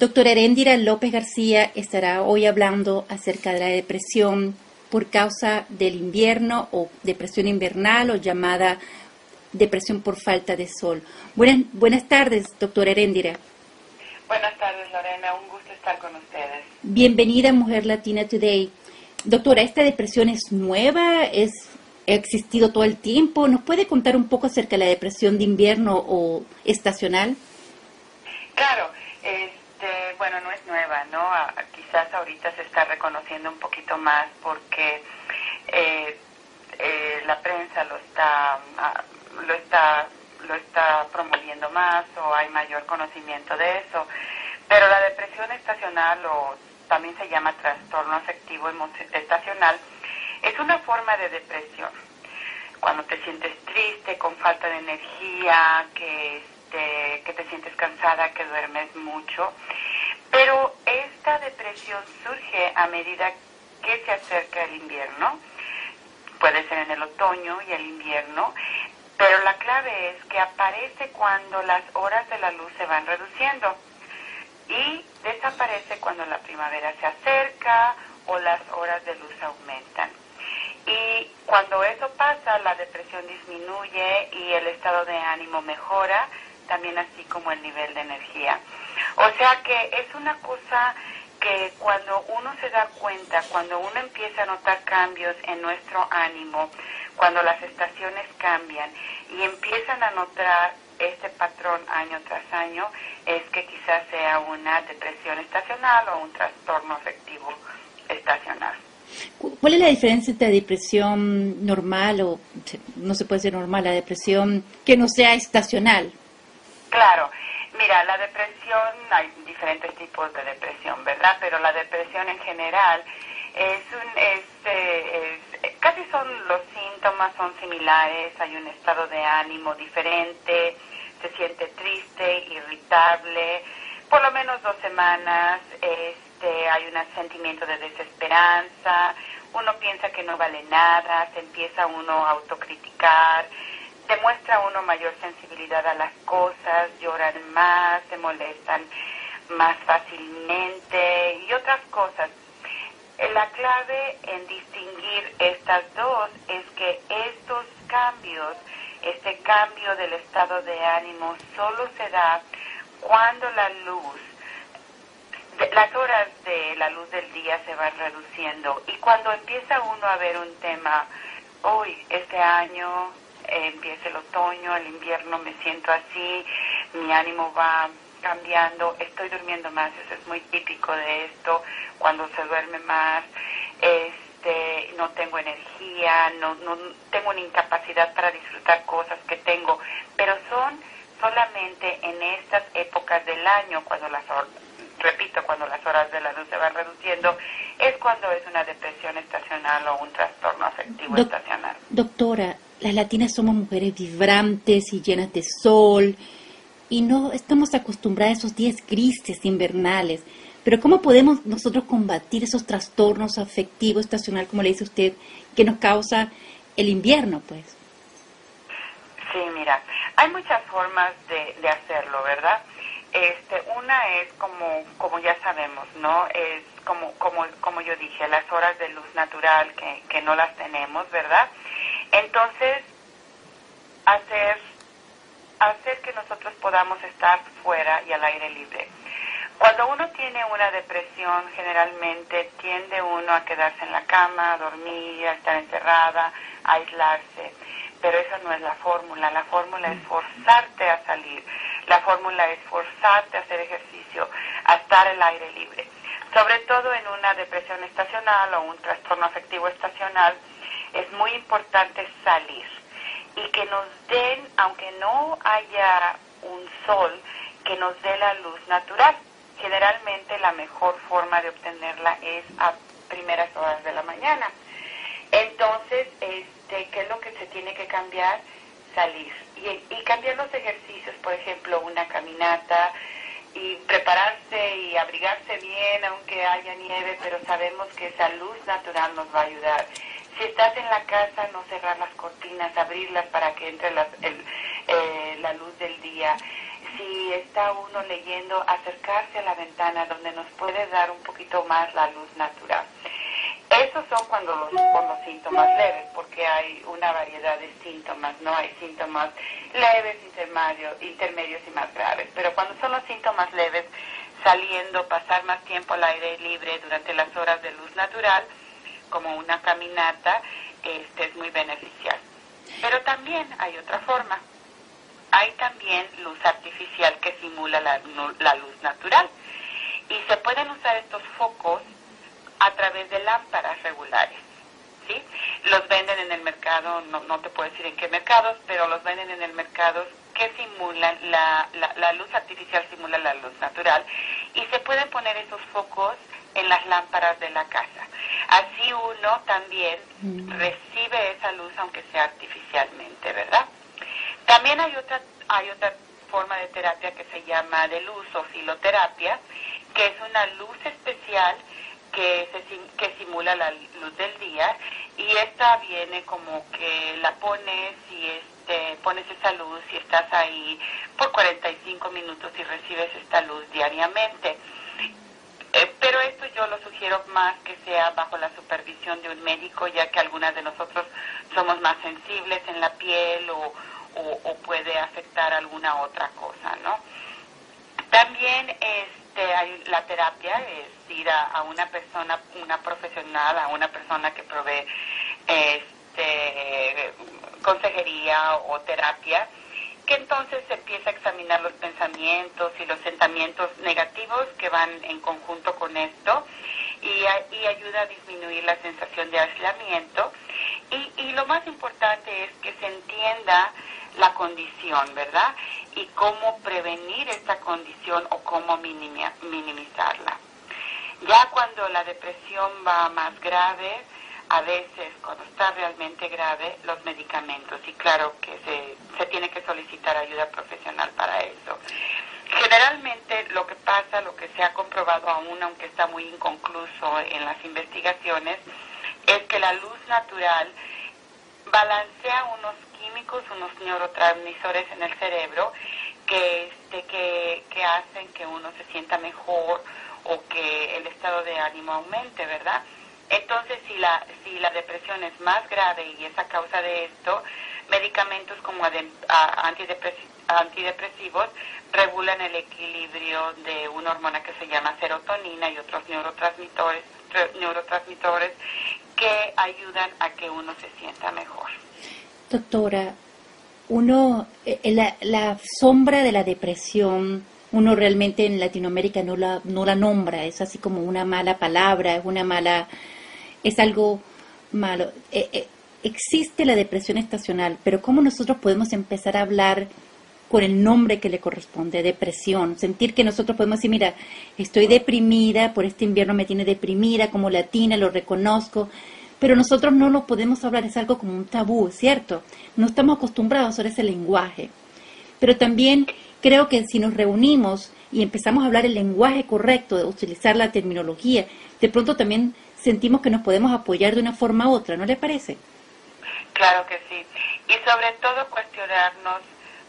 Doctora Erendira López García estará hoy hablando acerca de la depresión por causa del invierno o depresión invernal o llamada depresión por falta de sol. Buenas, buenas tardes, doctora Erendira. Buenas tardes, Lorena. Un gusto estar con ustedes. Bienvenida a Mujer Latina Today. Doctora, ¿esta depresión es nueva? ¿Es, ¿Ha existido todo el tiempo? ¿Nos puede contar un poco acerca de la depresión de invierno o estacional? Claro. Este, bueno, no es nueva, ¿no? quizás ahorita se está reconociendo un poquito más porque eh, eh, la prensa lo está, ah, lo está lo está promoviendo más o hay mayor conocimiento de eso. Pero la depresión estacional o también se llama trastorno afectivo estacional es una forma de depresión. Cuando te sientes triste, con falta de energía, que, que te sientes cansada, que duermes mucho. Pero esta depresión surge a medida que se acerca el invierno. Puede ser en el otoño y el invierno, pero la clave es que aparece cuando las horas de la luz se van reduciendo y desaparece cuando la primavera se acerca o las horas de luz aumentan. Y cuando eso pasa, la depresión disminuye y el estado de ánimo mejora, también así como el nivel de energía. O sea que es una cosa que cuando uno se da cuenta, cuando uno empieza a notar cambios en nuestro ánimo, cuando las estaciones cambian y empiezan a notar este patrón año tras año, es que quizás sea una depresión estacional o un trastorno afectivo estacional. ¿Cuál es la diferencia entre depresión normal o no se puede decir normal, la depresión que no sea estacional? Claro, mira, la depresión, hay diferentes tipos de depresión, ¿verdad? Pero la depresión en general es un, este, es, casi son los síntomas son similares, hay un estado de ánimo diferente, se siente triste, irritable, por lo menos dos semanas, este, hay un sentimiento de desesperanza, uno piensa que no vale nada, se empieza uno a autocriticar, demuestra uno mayor sensibilidad a las cosas, lloran más, se molestan más fácilmente y otras cosas. La clave en distinguir estas dos es que estos cambios, este cambio del estado de ánimo solo se da cuando la luz, las horas de la luz del día se van reduciendo y cuando empieza uno a ver un tema, hoy, este año empieza el otoño, el invierno me siento así, mi ánimo va cambiando, estoy durmiendo más, eso es muy típico de esto, cuando se duerme más, este, no tengo energía, no, no tengo una incapacidad para disfrutar cosas que tengo, pero son solamente en estas épocas del año, cuando las repito, cuando las horas de la luz se van reduciendo, es cuando es una depresión estacional o un trastorno afectivo estacional. Doctora, las latinas somos mujeres vibrantes y llenas de sol, y no estamos acostumbradas a esos días grises invernales. Pero ¿cómo podemos nosotros combatir esos trastornos afectivos estacional, como le dice usted, que nos causa el invierno, pues? Sí, mira, hay muchas formas de, de hacerlo, ¿verdad? Este, una es como, como ya sabemos, ¿no? Es como, como, como yo dije, las horas de luz natural que, que no las tenemos, ¿verdad? Entonces, hacer hacer que nosotros podamos estar fuera y al aire libre. Cuando uno tiene una depresión, generalmente tiende uno a quedarse en la cama, a dormir, a estar encerrada, a aislarse. Pero esa no es la fórmula. La fórmula es forzarte a salir. La fórmula es forzarte a hacer ejercicio, a estar al aire libre. Sobre todo en una depresión estacional o un trastorno afectivo estacional, es muy importante salir y que nos den, aunque no haya un sol, que nos dé la luz natural. Generalmente la mejor forma de obtenerla es a primeras horas de la mañana. Entonces, este, ¿qué es lo que se tiene que cambiar? Salir. Y, y cambiar los ejercicios, por ejemplo, una caminata, y prepararse y abrigarse bien aunque haya nieve, pero sabemos que esa luz natural nos va a ayudar. Si estás en la casa, no cerrar las cortinas, abrirlas para que entre eh, la luz del día. si está uno leyendo, acercarse a la ventana donde nos puede dar un poquito más la luz natural. Esos son cuando los, los síntomas leves, porque hay una variedad de síntomas, ¿no? Hay síntomas leves, intermedios y más graves. Pero cuando son los síntomas leves, saliendo, pasar más tiempo al aire libre durante las horas de luz natural, como una caminata, este es muy beneficial. Pero también hay otra forma. Hay también luz artificial que simula la, la luz natural. Y se pueden usar estos focos a través de lámparas regulares. ¿sí? Los venden en el mercado, no, no te puedo decir en qué mercados, pero los venden en el mercado que simulan, la, la, luz artificial simula la luz natural y se pueden poner esos focos en las lámparas de la casa. Así uno también mm. recibe esa luz aunque sea artificialmente, ¿verdad? También hay otra, hay otra forma de terapia que se llama de luz o filoterapia, que es una luz especial que, se, que simula la luz del día y esta viene como que la pones y este, pones esa luz y estás ahí por 45 minutos y recibes esta luz diariamente. Eh, pero esto yo lo sugiero más que sea bajo la supervisión de un médico, ya que algunas de nosotros somos más sensibles en la piel o, puede afectar alguna otra cosa, ¿no? También este, hay la terapia, es ir a, una persona, una profesional, a una persona que provee este, consejería o terapia, que entonces se empieza a examinar los pensamientos y los sentimientos negativos que van en conjunto con esto y, y ayuda a disminuir la sensación de aislamiento. Y, y lo más importante es que se entienda la condición, ¿verdad? Y cómo prevenir esta condición o cómo minimizarla. Ya cuando la depresión va más grave, a veces cuando está realmente grave, los medicamentos. Y claro que se, se tiene que solicitar ayuda profesional para eso. Generalmente lo que pasa, lo que se ha comprobado aún, aunque está muy inconcluso en las investigaciones, es que la luz natural balancea unos químicos, unos neurotransmisores en el cerebro que, este, que, hacen que uno se sienta mejor o que el estado de ánimo aumente, ¿verdad? Entonces, si la, si la depresión es más grave y es a causa de esto, medicamentos como antidepresivos regulan el equilibrio de una hormona que se llama serotonina y otros neurotransmisores, que ayudan a que uno se sienta mejor. Doctora, uno, eh, la, la sombra de la depresión, uno realmente en Latinoamérica no la, no la nombra, es así como una mala palabra, es una mala, es algo malo. Eh, eh, existe la depresión estacional, pero ¿cómo nosotros podemos empezar a hablar con el nombre que le corresponde, depresión? Sentir que nosotros podemos decir, mira, estoy deprimida, por este invierno me tiene deprimida, como latina, lo reconozco, pero nosotros no lo podemos hablar, es algo como un tabú, ¿cierto? No estamos acostumbrados a ese lenguaje. Pero también creo que si nos reunimos y empezamos a hablar el lenguaje correcto, de utilizar la terminología, de pronto también sentimos que nos podemos apoyar de una forma u otra, ¿no le parece? Claro que sí. Y sobre todo cuestionarnos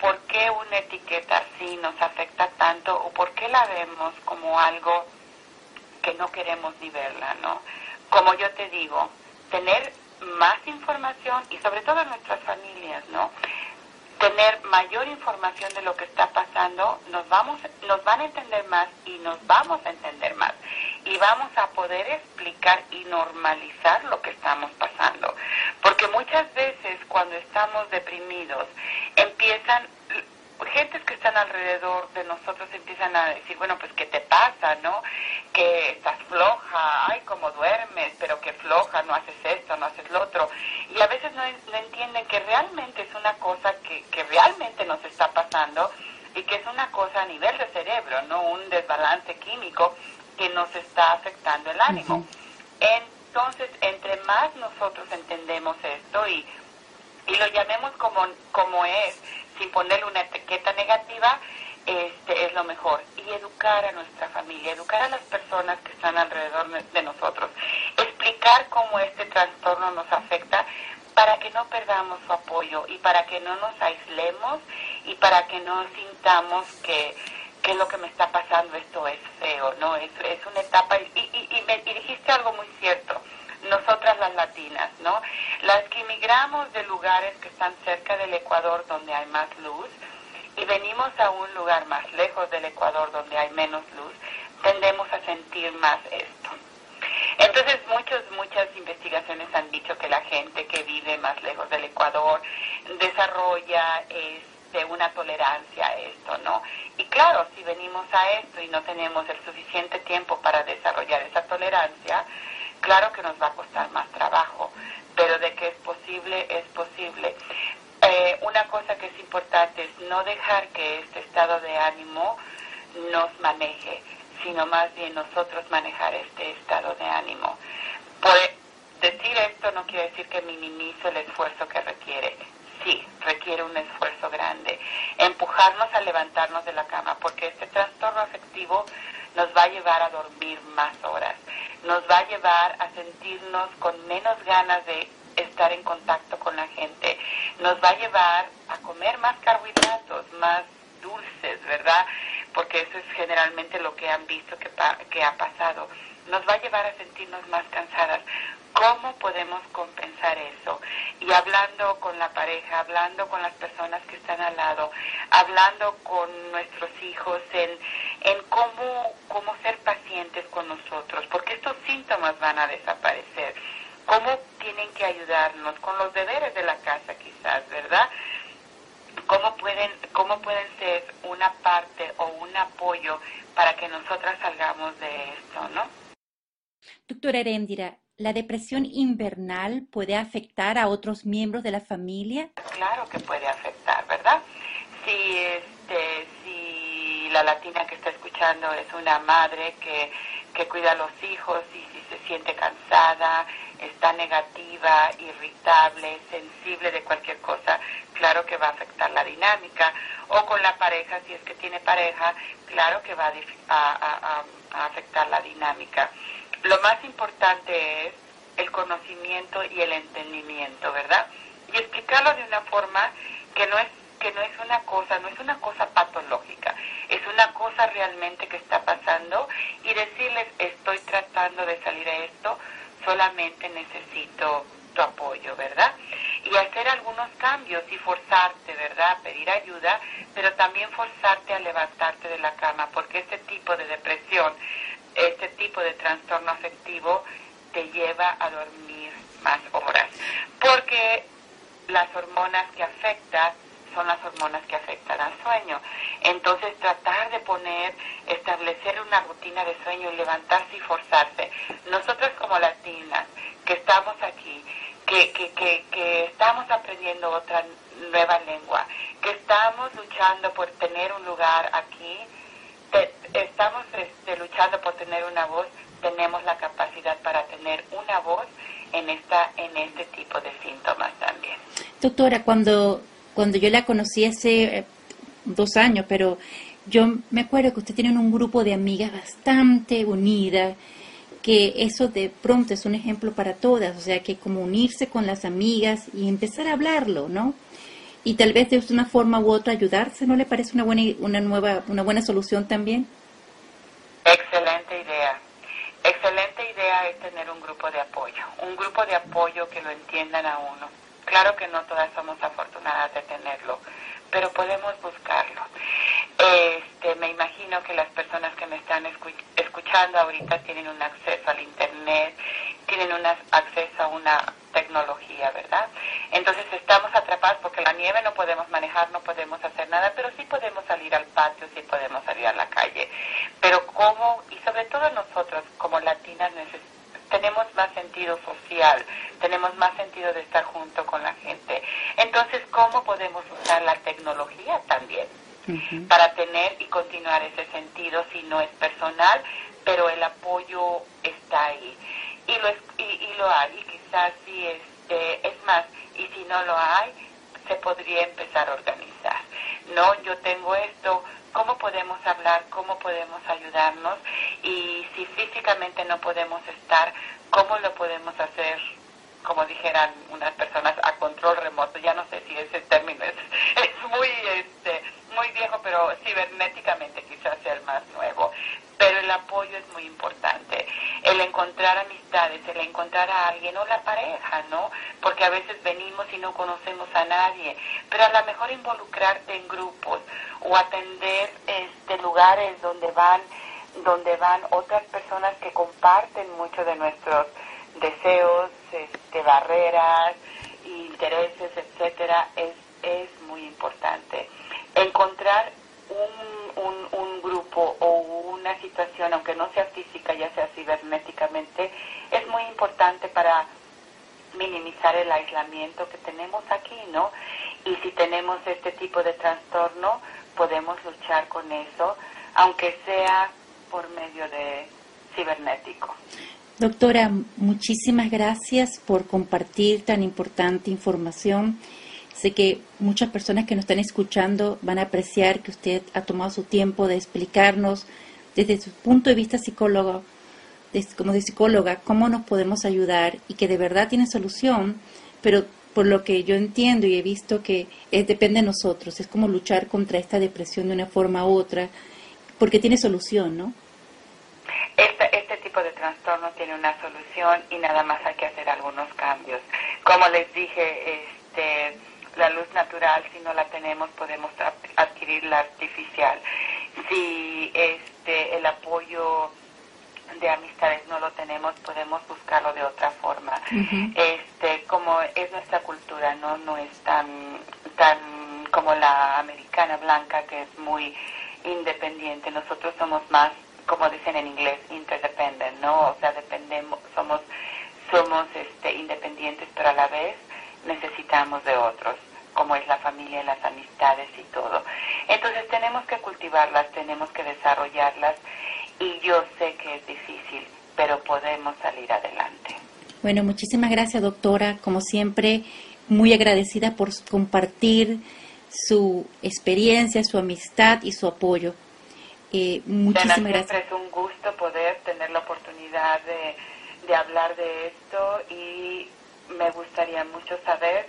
por qué una etiqueta así nos afecta tanto o por qué la vemos como algo que no queremos ni verla, ¿no? Como yo te digo, tener más información y sobre todo en nuestras familias, ¿no? Tener mayor información de lo que está pasando, nos vamos, nos van a entender más y nos vamos a entender más. Y vamos a poder explicar y normalizar lo que estamos pasando, porque muchas veces cuando estamos deprimidos empiezan gentes que están alrededor de nosotros empiezan a decir, bueno, pues ¿qué te pasa, no? Que estás floja, ay, cómo duermes, pero que floja, no haces esto, no haces lo otro. Y a veces no, entienden que realmente es una cosa que, que realmente nos está pasando y que es una cosa a nivel de cerebro, no un desbalance químico que nos está afectando el ánimo. Entonces, entre más nosotros entendemos esto y, y lo llamemos como, como es, sin ponerle una etiqueta negativa, este, es lo mejor. Y educar a nuestra familia, educar a las personas que están alrededor de nosotros, explicar cómo este trastorno nos afecta para que no perdamos su apoyo y para que no nos aislemos y para que no sintamos que, que lo que me está pasando esto es feo, ¿no? Es, es una etapa y, y, y, me, y dijiste algo muy cierto nosotras las latinas, ¿no? Las que emigramos de lugares que están cerca del Ecuador donde hay más luz y venimos a un lugar más lejos del Ecuador donde hay menos luz, tendemos a sentir más esto. Entonces muchos, muchas investigaciones han dicho que la gente que vive más lejos del Ecuador desarrolla este, una tolerancia a esto, ¿no? Y claro, si venimos a esto y no tenemos el suficiente tiempo para desarrollar esa tolerancia, Claro que nos va a costar más trabajo, pero de que es posible, es posible. Eh, una cosa que es importante es no dejar que este estado de ánimo nos maneje, sino más bien nosotros manejar este estado de ánimo. Por decir esto no quiere decir que minimizo el esfuerzo que requiere. Sí, requiere un esfuerzo grande. Empujarnos a levantarnos de la cama, porque este trastorno afectivo nos va a llevar a dormir más horas nos va a llevar a sentirnos con menos ganas de estar en contacto con la gente, nos va a llevar a comer más carbohidratos, más dulces, ¿verdad? Porque eso es generalmente lo que han visto que, que ha pasado. Nos va a llevar a sentirnos más cansadas. ¿Cómo podemos compensar eso? Y hablando con la pareja, hablando con las personas que están al lado, hablando con nuestros hijos en, en cómo, cómo ser pacientes con nosotros, porque estos síntomas van a desaparecer. ¿Cómo tienen que ayudarnos con los deberes de la casa quizás, verdad? ¿Cómo pueden, cómo pueden ser una parte o un apoyo para que nosotras salgamos de esto, ¿no? Doctora Erendira, ¿La depresión invernal puede afectar a otros miembros de la familia? Claro que puede afectar, ¿verdad? Si, este, si la latina que está escuchando es una madre que, que cuida a los hijos y si se siente cansada, está negativa, irritable, sensible de cualquier cosa, claro que va a afectar la dinámica. O con la pareja, si es que tiene pareja, claro que va a, a afectar la dinámica. Lo más importante es el conocimiento y el entendimiento, ¿verdad? Y explicarlo de una forma que no es que no es una cosa, no es una cosa patológica, es una cosa realmente que está pasando y decirles estoy tratando de salir a esto, solamente necesito tu apoyo, ¿verdad? Y hacer algunos cambios y forzarte, ¿verdad? Pedir ayuda, pero también forzarte a levantarte de la cama, porque este tipo de depresión tipo de trastorno afectivo te lleva a dormir más horas, porque las hormonas que afectan son las hormonas que afectan al sueño. Entonces tratar de poner, establecer una rutina de sueño y levantarse y forzarse. Nosotros como latinas que estamos aquí, que, que, que, que estamos aprendiendo otra nueva lengua, que estamos luchando por tener un lugar aquí, estamos este, luchando por tener una voz, tenemos la capacidad para tener una voz en esta en este tipo de síntomas también. Doctora, cuando cuando yo la conocí hace eh, dos años, pero yo me acuerdo que usted tiene un grupo de amigas bastante unidas, que eso de pronto es un ejemplo para todas, o sea, que como unirse con las amigas y empezar a hablarlo, ¿no? Y tal vez de una forma u otra ayudarse, ¿no le parece una buena, una nueva, una buena solución también? Excelente idea. Excelente idea es tener un grupo de apoyo, un grupo de apoyo que lo entiendan a uno. Claro que no todas somos afortunadas de tenerlo, pero podemos buscarlo. Este, me imagino que las personas que me están escuchando ahorita tienen un acceso al Internet, tienen un acceso a una tecnología, ¿verdad? Entonces estamos atrapados porque la nieve no podemos manejar, no podemos hacer nada, pero sí podemos salir al patio, sí podemos salir a la calle. Pero cómo, y sobre todo nosotros como latinas tenemos más sentido social, tenemos más sentido de estar junto con la gente. Entonces, ¿cómo podemos usar la tecnología también? para tener y continuar ese sentido si no es personal, pero el apoyo está ahí. Y lo, y, y lo hay, si este, es más, y si no lo hay, se podría empezar a organizar. No, yo tengo esto, ¿cómo podemos hablar? ¿Cómo podemos ayudarnos? Y si físicamente no podemos estar, ¿cómo lo podemos hacer como dijeran unas personas, a control remoto. Ya no sé si ese término es, es muy, este, muy viejo, pero cibernéticamente quizás sea el más nuevo. El apoyo es muy importante. El encontrar amistades, el encontrar a alguien o la pareja, ¿no? Porque a veces venimos y no conocemos a nadie. Pero a lo mejor involucrarte en grupos o atender este, lugares donde van donde van otras personas que comparten mucho de nuestros deseos, este, barreras, intereses, etcétera, es, es muy importante. Encontrar un, un, un o una situación, aunque no sea física, ya sea cibernéticamente, es muy importante para minimizar el aislamiento que tenemos aquí, ¿no? Y si tenemos este tipo de trastorno, podemos luchar con eso, aunque sea por medio de cibernético. Doctora, muchísimas gracias por compartir tan importante información. Sé que muchas personas que nos están escuchando van a apreciar que usted ha tomado su tiempo de explicarnos desde su punto de vista psicólogo, como de psicóloga, cómo nos podemos ayudar y que de verdad tiene solución, pero por lo que yo entiendo y he visto que es, depende de nosotros, es como luchar contra esta depresión de una forma u otra, porque tiene solución, ¿no? Este, este tipo de trastorno tiene una solución y nada más hay que hacer algunos cambios. Como les dije, este, la luz natural, si no la tenemos, podemos adquirir la artificial. Si este, el apoyo de amistades no lo tenemos, podemos buscarlo de otra forma. Este, como es nuestra cultura, no, no es tan, tan como la americana blanca que es muy independiente. Nosotros somos más como dicen en inglés, interdependent, ¿no? O sea, dependemos, somos, somos este, independientes, pero a la vez necesitamos de otros, como es la familia, las amistades y todo. Entonces tenemos que cultivarlas, tenemos que desarrollarlas y yo sé que es difícil, pero podemos salir adelante. Bueno, muchísimas gracias, doctora. Como siempre, muy agradecida por compartir su experiencia, su amistad y su apoyo. Eh, muchísimas gracias. es un gusto poder tener la oportunidad de, de hablar de esto y me gustaría mucho saber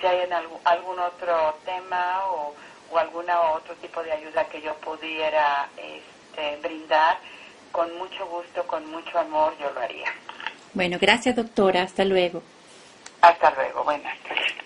si hay en algún, algún otro tema o, o algún otro tipo de ayuda que yo pudiera este, brindar. Con mucho gusto, con mucho amor, yo lo haría. Bueno, gracias doctora. Hasta luego. Hasta luego. Buenas tardes.